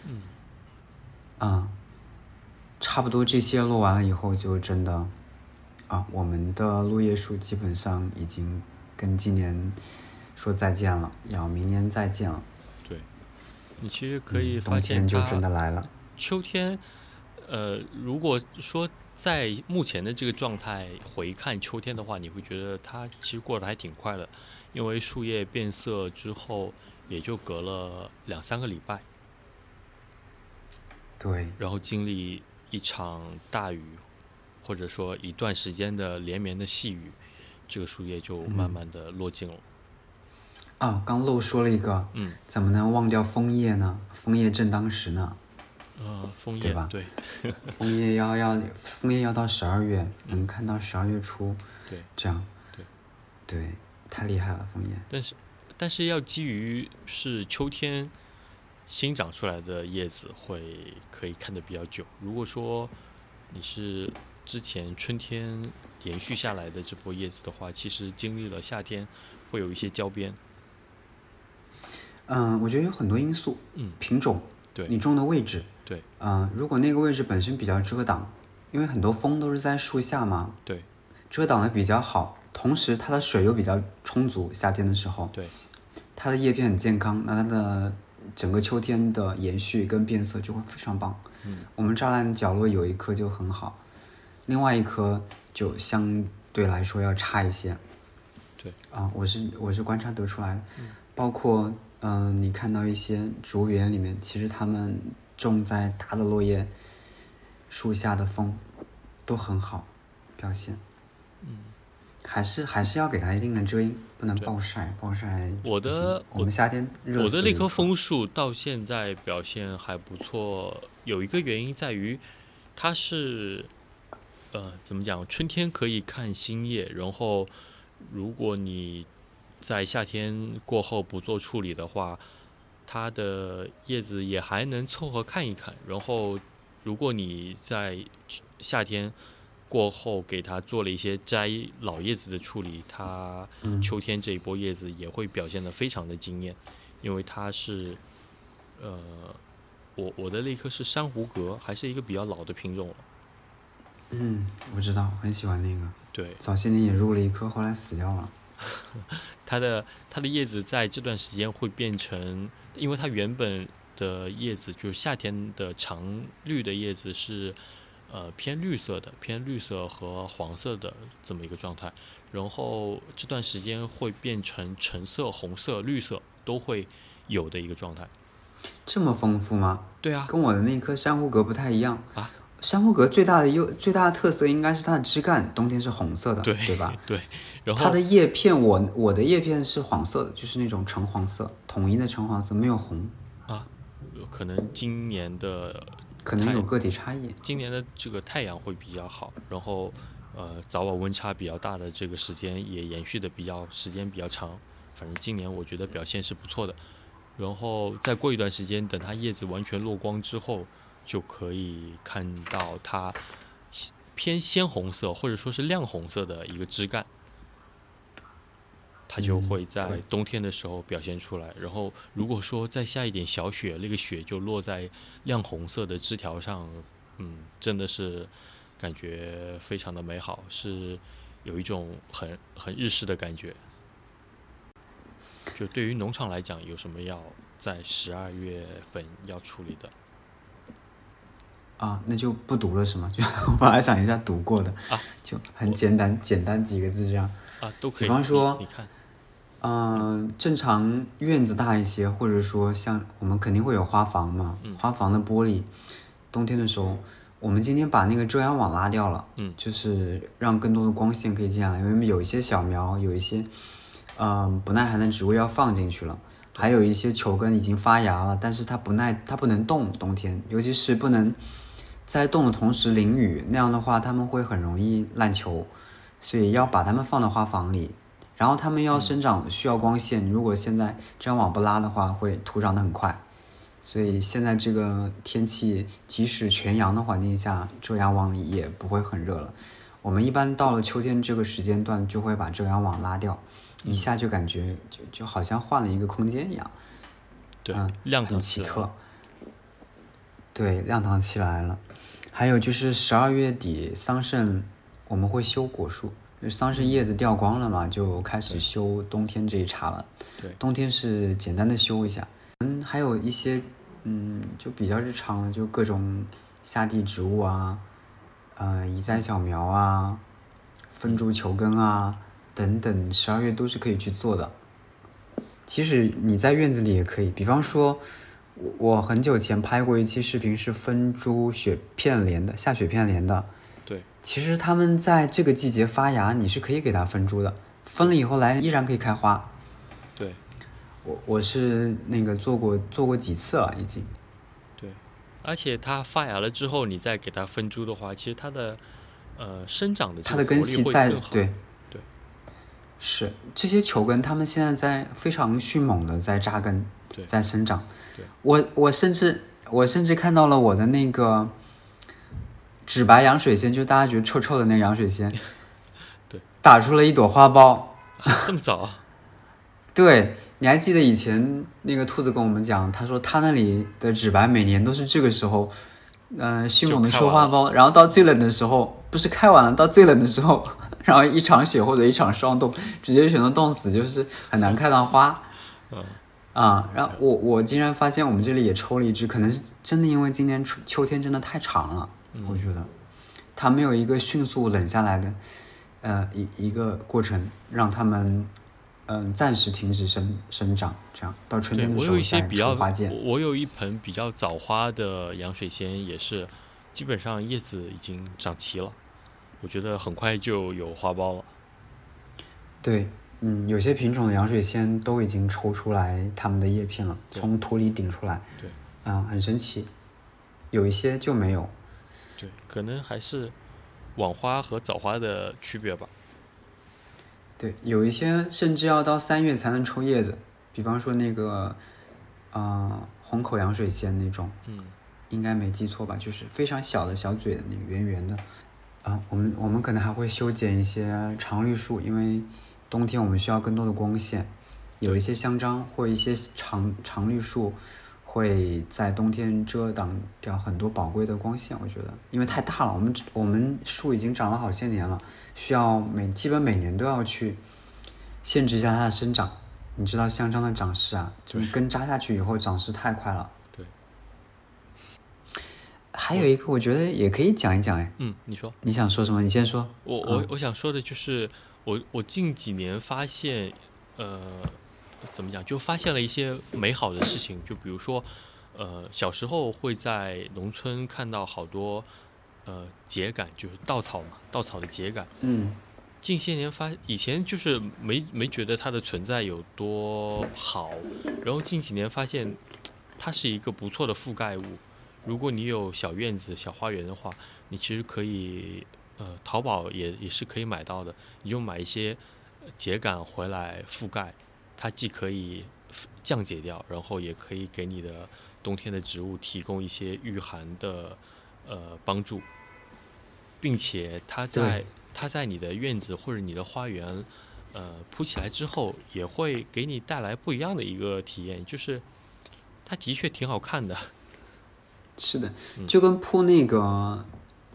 嗯嗯，差不多这些落完了以后，就真的啊，我们的落叶树基本上已经跟今年说再见了，要明年再见了。对，你其实可以嗯发现冬天就真的来了。秋天，呃，如果说在目前的这个状态回看秋天的话，你会觉得它其实过得还挺快的，因为树叶变色之后也就隔了两三个礼拜，对，然后经历一场大雨，或者说一段时间的连绵的细雨，这个树叶就慢嗯慢的落尽了。啊，刚漏说了一个，嗯，怎么能忘掉枫叶呢？枫叶正当时呢，呃，枫对吧对 枫叶要要枫叶要到十二月，能看到十二月初，对，这样，对，对，太厉害了，枫叶。但是但是要基于是秋天新长出来的叶子会可以看得比较久。如果说你是之前春天延续下来的这波叶子的话，其实经历了夏天会有一些焦边。嗯，我觉得有很多因素，嗯，品种，对你种的位置，对嗯，如果那个位置本身比较遮挡，因为很多风都是在树下嘛，对遮挡的比较好，同时它的水又比较充足，夏天的时候，对它的叶片很健康，那它的整个秋天的延续跟变色就会非常棒。嗯，我们栅栏角落有一棵就很好，另外一棵就相对来说要差一些。对啊，我是我是观察得出来的，包括嗯、你看到一些植物园里面，其实它们种在大的落叶树下的风都很好表现。嗯，还是还是要给它一定的遮阴，不能暴晒，暴晒我的我们夏天热我的那棵枫树到现在表现还不错，有一个原因在于它是呃怎么讲，春天可以看新叶，然后如果你在夏天过后不做处理的话，它的叶子也还能凑合看一看。然后如果你在夏天过后给它做了一些摘老叶子的处理，它嗯秋天这一波叶子也会表现得非常的惊艳，因为它是，呃，我我的那棵是珊瑚阁，还是一个比较老的品种了。嗯，我知道，很喜欢那个。对，早些年也入了一颗，后来死掉了。它的它的叶子在这段时间会变成，因为它原本的叶子就是夏天的常绿的叶子是，呃偏绿色的，偏绿色和黄色的这么一个状态，然后这段时间会变成橙色、红色、绿色都会有的一个状态。这么丰富吗？对啊，跟我的那颗珊瑚阁不太一样啊。珊瑚阁最大的优最大的特色应该是它的枝干，冬天是红色的，对吧？？对，然后它的叶片，我我的叶片是黄色的，就是那种橙黄色，统一的橙黄色，没有红，啊，可能今年的可能有个体差异。今年的这个太阳会比较好，然后呃早晚温差比较大的这个时间也延续的比较时间比较长，反正今年我觉得表现是不错的。然后再过一段时间，等它叶子完全落光之后，就可以看到它鲜偏鲜红色或者说是亮红色的一个枝干，它就嗯会在冬天的时候表现出来。然后如果说再下一点小雪，那个雪就落在亮红色的枝条上，嗯，真的是感觉非常的美好，是有一种很很日式的感觉。就对于农场来讲，有什么要在十二月份要处理的啊，那就不读了是吗？就我本来想一下读过的，啊就很简单，简单几个字这样。啊？都可以。比方说你你看，嗯、正常院子大一些，或者说像我们肯定会有花房嘛，嗯。花房的玻璃，冬天的时候，我们今天把那个遮阳网拉掉了，嗯。就是让更多的光线可以进来，因为有一些小苗，有一些嗯、不耐寒的植物要放进去了，还有一些球根已经发芽了，但是它不耐，它不能动，冬天，尤其是不能在动的同时淋雨，那样的话它们会很容易烂球，所以要把它们放到花房里，然后它们要生长需要光线，如果现在遮阳网不拉的话，会徒长得很快。所以现在这个天气，即使全阳的环境下，遮阳网也不会很热了。我们一般到了秋天这个时间段，就会把遮阳网拉掉，一下就感觉就就好像换了一个空间一样。对嗯，亮很奇特。对，亮堂起来了。还有就是十二月底桑葚，我们会修果树，就桑葚叶子掉光了嘛，就开始修冬天这一茬了。对冬天是简单的修一下。嗯，还有一些嗯，就比较日常的，就各种下地植物啊，呃，移栽小苗啊，分株球根啊等等，十二月都是可以去做的。其实你在院子里也可以，比方说，我我很久前拍过一期视频，是分株雪片莲的，下雪片莲的。对，其实它们在这个季节发芽，你是可以给它分株的，分了以后来依然可以开花。对。我我是那个做过做过几次了，已经。对，而且它发芽了之后，你再给它分株的话，其实它的呃生长的它的根系在对。对。是这些球根，它们现在在非常迅猛的在扎根，在生长。对我我甚至我甚至看到了我的那个纸白洋水仙，就是大家觉得臭臭的那个洋水仙，对，打出了一朵花苞。这么早啊？对，你还记得以前那个兔子跟我们讲，他说他那里的纸白每年都是这个时候，嗯、迅猛的就开完收花苞，然后到最冷的时候，不是开完了，到最冷的时候，然后一场雪或者一场霜冻，直接全都冻死，就是很难看到花。嗯，啊，然后我我竟然发现我们这里也抽了一只，可能是真的因为今年秋秋天真的太长了，我觉得它没有一个迅速冷下来的，呃一一个过程，让它们嗯、暂时停止生生长，这样到春天的时候我有一些再比较，抽花剑。我我有一盆比较早花的洋水仙，也是基本上叶子已经长齐了，我觉得很快就有花苞了。对，嗯，有些品种的洋水仙都已经抽出来它们的叶片了，从土里顶出来，对，啊、很神奇。有一些就没有，对，可能还是网花和早花的区别吧。对，有一些甚至要到三月才能抽叶子，比方说那个，呃，红口洋水仙那种，嗯，应该没记错吧？就是非常小的小嘴的那个圆圆的，啊、我们我们可能还会修剪一些常绿树，因为冬天我们需要更多的光线，有一些香樟或一些常常绿树会在冬天遮挡掉很多宝贵的光线，我觉得，因为太大了，我们我们树已经长了好些年了，需要每基本每年都要去限制一下它的生长。你知道香樟的长势啊，就是根扎下去以后长势太快了。对。还有一个，我觉得也可以讲一讲，哎，嗯，你说。你想说什么？你先说。我我我想说的就是，我我近几年发现，呃，怎么讲，就发现了一些美好的事情，就比如说，呃，小时候会在农村看到好多，呃，秸秆，就是稻草嘛，稻草的秸秆。嗯近些年发，以前就是没没觉得它的存在有多好，然后近几年发现，它是一个不错的覆盖物。如果你有小院子、小花园的话，你其实可以，呃，淘宝也也是可以买到的。你就买一些呃秸秆回来覆盖，它既可以降解掉，然后也可以给你的冬天的植物提供一些御寒的呃帮助，并且它在它在你的院子或者你的花园，呃铺起来之后，也会给你带来不一样的一个体验，就是它的确挺好看的。是的，嗯就跟铺那个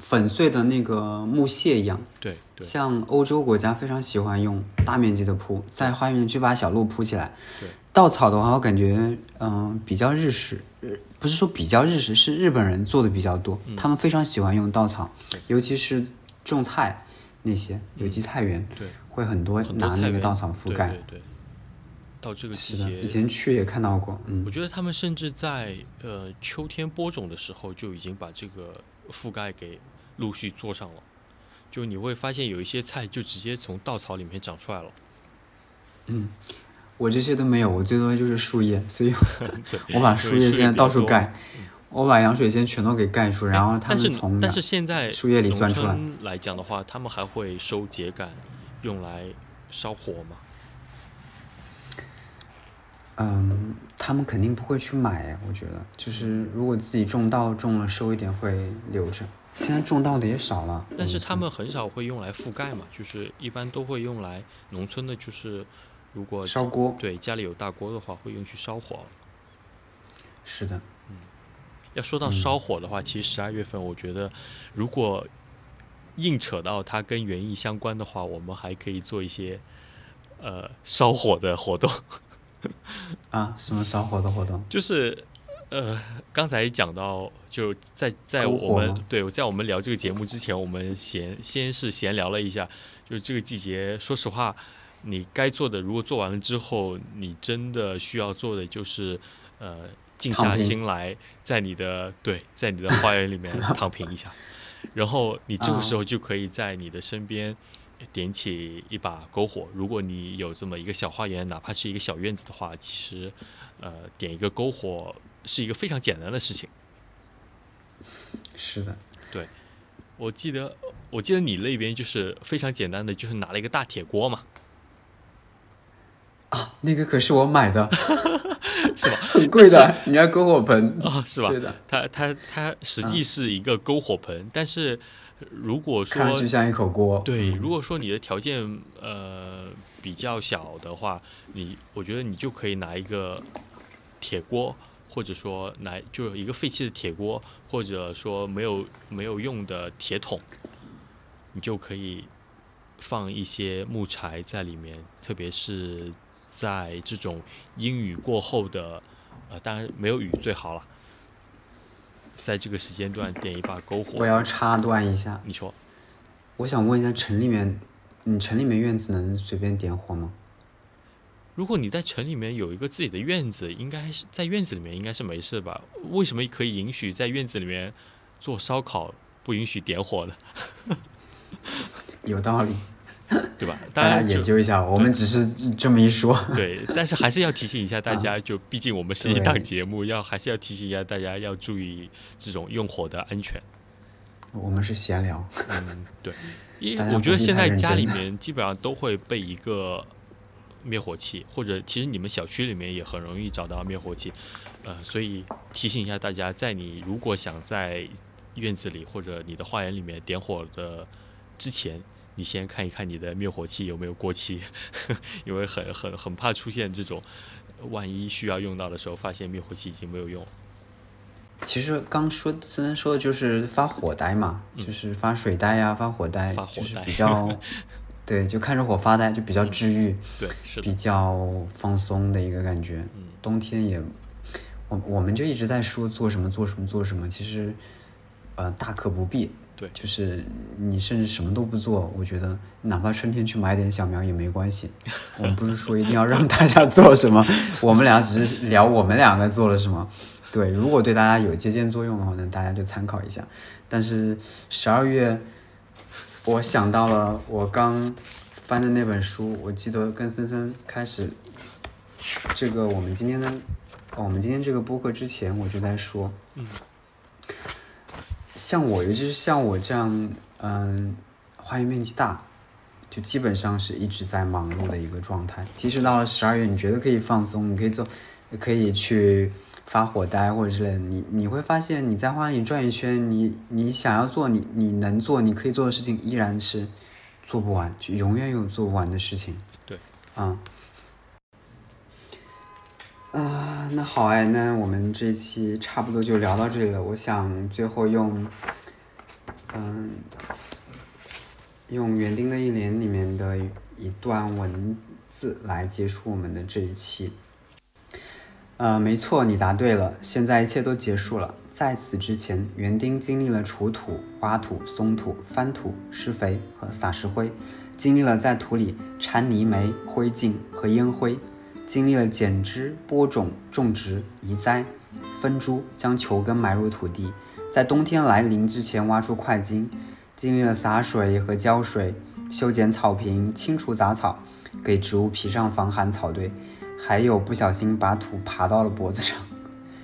粉碎的那个木屑一样。对对像欧洲国家非常喜欢用大面积的铺，在花园里去把小路铺起来。对稻草的话，我感觉嗯、比较日式，日不是说比较日式，是日本人做的比较多，他们非常喜欢用稻草尤其是种菜那些有机菜园，对，会很多拿那个稻草覆盖。对对对，到这个季是的，节，以前去也看到过，嗯我，觉得他们甚至在呃秋天播种的时候就已经把这个覆盖给陆续做上了。就你会发现有一些菜就直接从稻草里面长出来了。嗯我这些都没有，我最多就是树叶，所以对，我把树叶现在。到处盖，我把羊水仙全都给盖住，然后它是们从但是现在树叶里钻出来。来讲的话，他们还会收秸秆用来烧火嘛？嗯，他们肯定不会去买，我觉得就是如果自己种稻种了收一点会留着。现在种稻的也少了，但是他们很少会用来覆盖嘛，就是一般都会用来农村的，就是如果烧锅，对家里有大锅的话，会用去烧火。是的，嗯，要说到烧火的话，其实十二月份，我觉得如果硬扯到它跟园艺相关的话，我们还可以做一些呃烧火的活动。啊，什么烧火的活动？就是，呃，刚才讲到，就在在我们对，在我们聊这个节目之前，我们闲先是闲聊了一下，就是这个季节，说实话，你该做的如果做完了之后，你真的需要做的就是，呃，静下心来，在你的对，在你的花园里面躺平一下，然后你这个时候就可以在你的身边。点起一把篝火，如果你有这么一个小花园，哪怕是一个小院子的话，其实，呃，点一个篝火是一个非常简单的事情。是的，对，我记得，我记得你那边就是非常简单的，就是拿了一个大铁锅嘛。啊，那个可是我买的，是吧？很贵的，你要篝火盆啊，是吧？对的，它它它实际是一个篝火盆，但是。如果说看上去像一口锅，对，如果说你的条件呃比较小的话，你我觉得你就可以拿一个铁锅，或者说拿就是一个废弃的铁锅，或者说没有没有用的铁桶，你就可以放一些木柴在里面，特别是在这种阴雨过后的，呃，当然没有雨最好了。在这个时间段点一把篝火。我要插断一下，你说，我想问一下，城里面，你城里面院子能随便点火吗？如果你在城里面有一个自己的院子，应该是在院子里面应该是没事吧？为什么可以允许在院子里面做烧烤，不允许点火呢？有道理。对吧？大家研究一下，我们只是这么一说。对，但是还是要提醒一下大家，就毕竟我们是一档节目，要还是要提醒一下大家要注意这种用火的安全。我们是闲聊。嗯，对，因为我觉得现在家里面基本上都会备一个灭火器，或者其实你们小区里面也很容易找到灭火器。呃，所以提醒一下大家，在你如果想在院子里或者你的花园里面点火的之前。你先看一看你的灭火器有没有过期，因为很很很怕出现这种，万一需要用到的时候，发现灭火器已经没有用。其实刚说森森说的就是发火呆嘛，就是发水呆呀，发火呆，就是比较，对，就看着火发呆，就比较治愈，对，是比较放松的一个感觉。冬天也，我我们就一直在说做什么做什么做什么，其实，呃，大可不必。对，就是你甚至什么都不做，我觉得哪怕春天去买点小苗也没关系。我们不是说一定要让大家做什么，我们俩只是聊我们两个做了什么。对，如果对大家有借鉴作用的话，那大家就参考一下。但是十二月，我想到了我刚翻的那本书，我记得跟森森开始这个我们今天的我们今天这个播客之前，我就在说，嗯。像我，尤其是像我这样，嗯，花园面积大，就基本上是一直在忙碌的一个状态。即使到了十二月，你觉得可以放松，你可以做，可以去发火呆或者之类的，你你会发现你在花里转一圈，你你想要做，你你能做，你可以做的事情依然是做不完，就永远有做不完的事情。对，啊。啊，那好哎，那我们这一期差不多就聊到这里了。我想最后用，嗯，用园丁的一年里面的一段文字来结束我们的这一期。呃，没错，你答对了。现在一切都结束了。在此之前，园丁经历了除土、挖土、松土、翻土、施肥和撒石灰，经历了在土里掺泥煤、灰烬和烟灰。经历了剪枝、播种、种植、移栽、分株，将球根埋入土地，在冬天来临之前挖出块茎；经历了洒水和浇水、修剪草坪、清除杂草、给植物披上防寒草堆，还有不小心把土爬到了脖子上。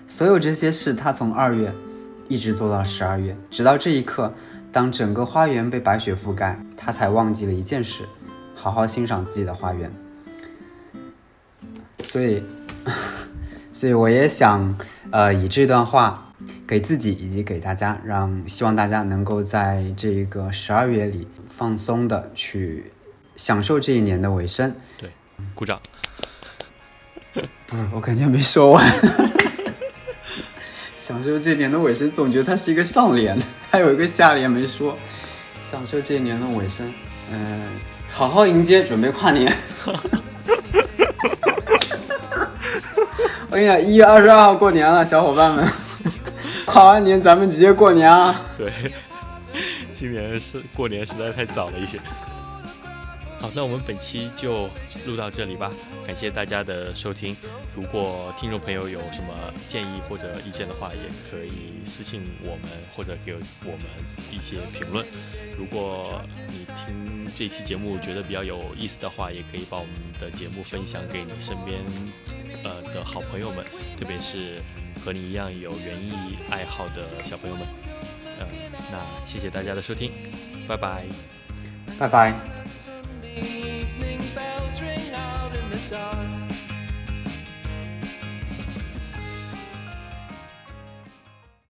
所有这些事，他从二月一直做到了十二月，直到这一刻，当整个花园被白雪覆盖，他才忘记了一件事：好好欣赏自己的花园。所以，所以我也想，呃，以这段话给自己以及给大家，让希望大家能够在这个十二月里放松的去享受这一年的尾声。对，鼓掌。不是，我感觉没说完。享受这一年的尾声，总觉得它是一个上联，还有一个下联没说。享受这一年的尾声，嗯，好好迎接，准备跨年。我跟你讲，一月二十二号过年了，小伙伴们，跨完年咱们直接过年啊！对，今年是过年实在太早了一些。好，那我们本期就录到这里吧，感谢大家的收听。如果听众朋友有什么建议或者意见的话，也可以私信我们或者给我们一些评论。如果你听这期节目觉得比较有意思的话，也可以把我们的节目分享给你身边呃的好朋友们，特别是和你一样有园艺爱好的小朋友们。呃，那谢谢大家的收听，拜拜，拜拜。evening bells ring out in the dark.